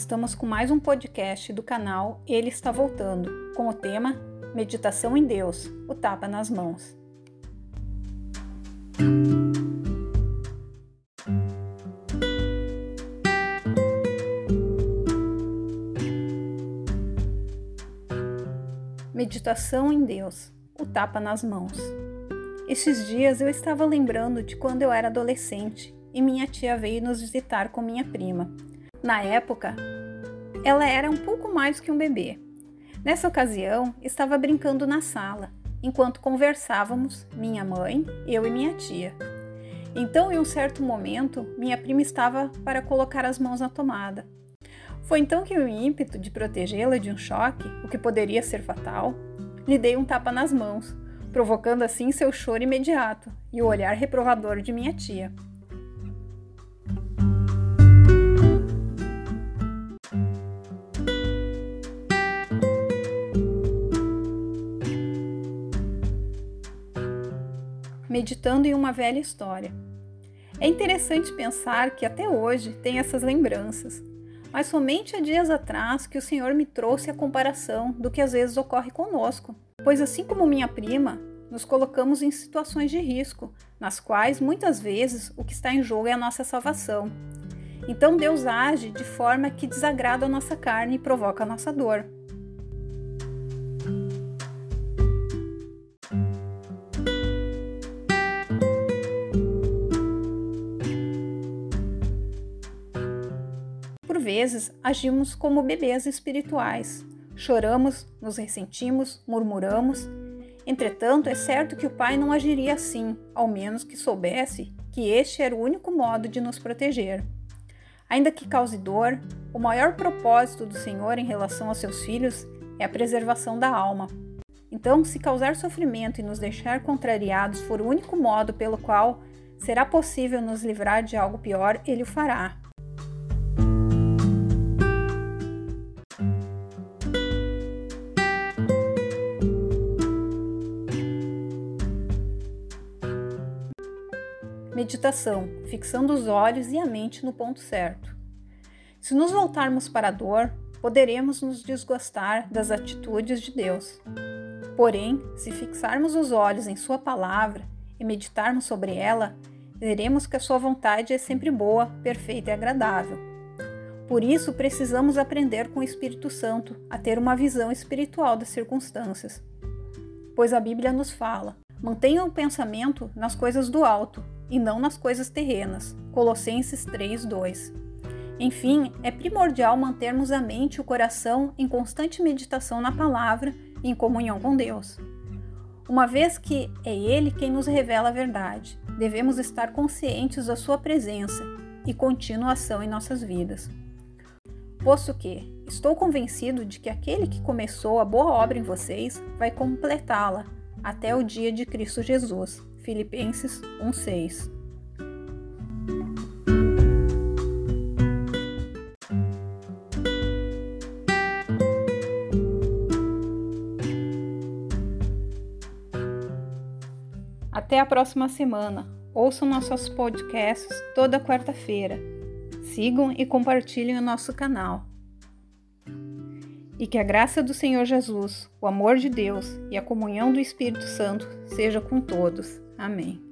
estamos com mais um podcast do canal Ele Está Voltando, com o tema Meditação em Deus, o tapa nas mãos. Meditação em Deus, o tapa nas mãos. Esses dias eu estava lembrando de quando eu era adolescente e minha tia veio nos visitar com minha prima. Na época, ela era um pouco mais que um bebê. Nessa ocasião, estava brincando na sala, enquanto conversávamos, minha mãe, eu e minha tia. Então, em um certo momento, minha prima estava para colocar as mãos na tomada. Foi então que, o ímpeto de protegê-la de um choque, o que poderia ser fatal, lhe dei um tapa nas mãos, provocando assim seu choro imediato e o olhar reprovador de minha tia. Meditando em uma velha história. É interessante pensar que até hoje tem essas lembranças, mas somente há dias atrás que o Senhor me trouxe a comparação do que às vezes ocorre conosco, pois assim como minha prima, nos colocamos em situações de risco, nas quais muitas vezes o que está em jogo é a nossa salvação. Então Deus age de forma que desagrada a nossa carne e provoca a nossa dor. Vezes agimos como bebês espirituais. Choramos, nos ressentimos, murmuramos. Entretanto, é certo que o Pai não agiria assim, ao menos que soubesse que este era o único modo de nos proteger. Ainda que cause dor, o maior propósito do Senhor em relação aos seus filhos é a preservação da alma. Então, se causar sofrimento e nos deixar contrariados for o único modo pelo qual será possível nos livrar de algo pior, ele o fará. Meditação, fixando os olhos e a mente no ponto certo. Se nos voltarmos para a dor, poderemos nos desgostar das atitudes de Deus. Porém, se fixarmos os olhos em Sua palavra e meditarmos sobre ela, veremos que a Sua vontade é sempre boa, perfeita e agradável. Por isso, precisamos aprender com o Espírito Santo a ter uma visão espiritual das circunstâncias. Pois a Bíblia nos fala: mantenha o pensamento nas coisas do alto e não nas coisas terrenas. Colossenses 3:2. Enfim, é primordial mantermos a mente e o coração em constante meditação na palavra e em comunhão com Deus. Uma vez que é Ele quem nos revela a verdade, devemos estar conscientes da Sua presença e continuação em nossas vidas. Posto que estou convencido de que aquele que começou a boa obra em vocês vai completá-la até o dia de Cristo Jesus. Filipenses 1:6. Até a próxima semana. Ouçam nossos podcasts toda quarta-feira. Sigam e compartilhem o nosso canal. E que a graça do Senhor Jesus, o amor de Deus e a comunhão do Espírito Santo seja com todos. Amém.